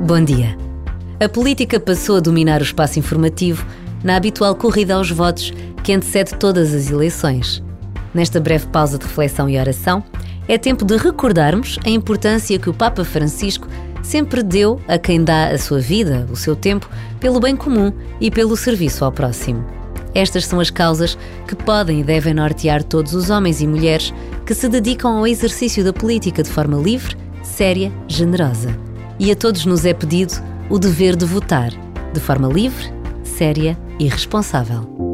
Bom dia. A política passou a dominar o espaço informativo na habitual corrida aos votos que antecede todas as eleições. Nesta breve pausa de reflexão e oração, é tempo de recordarmos a importância que o Papa Francisco sempre deu a quem dá a sua vida, o seu tempo, pelo bem comum e pelo serviço ao próximo. Estas são as causas que podem e devem nortear todos os homens e mulheres que se dedicam ao exercício da política de forma livre, séria, generosa. E a todos nos é pedido o dever de votar, de forma livre, séria e responsável.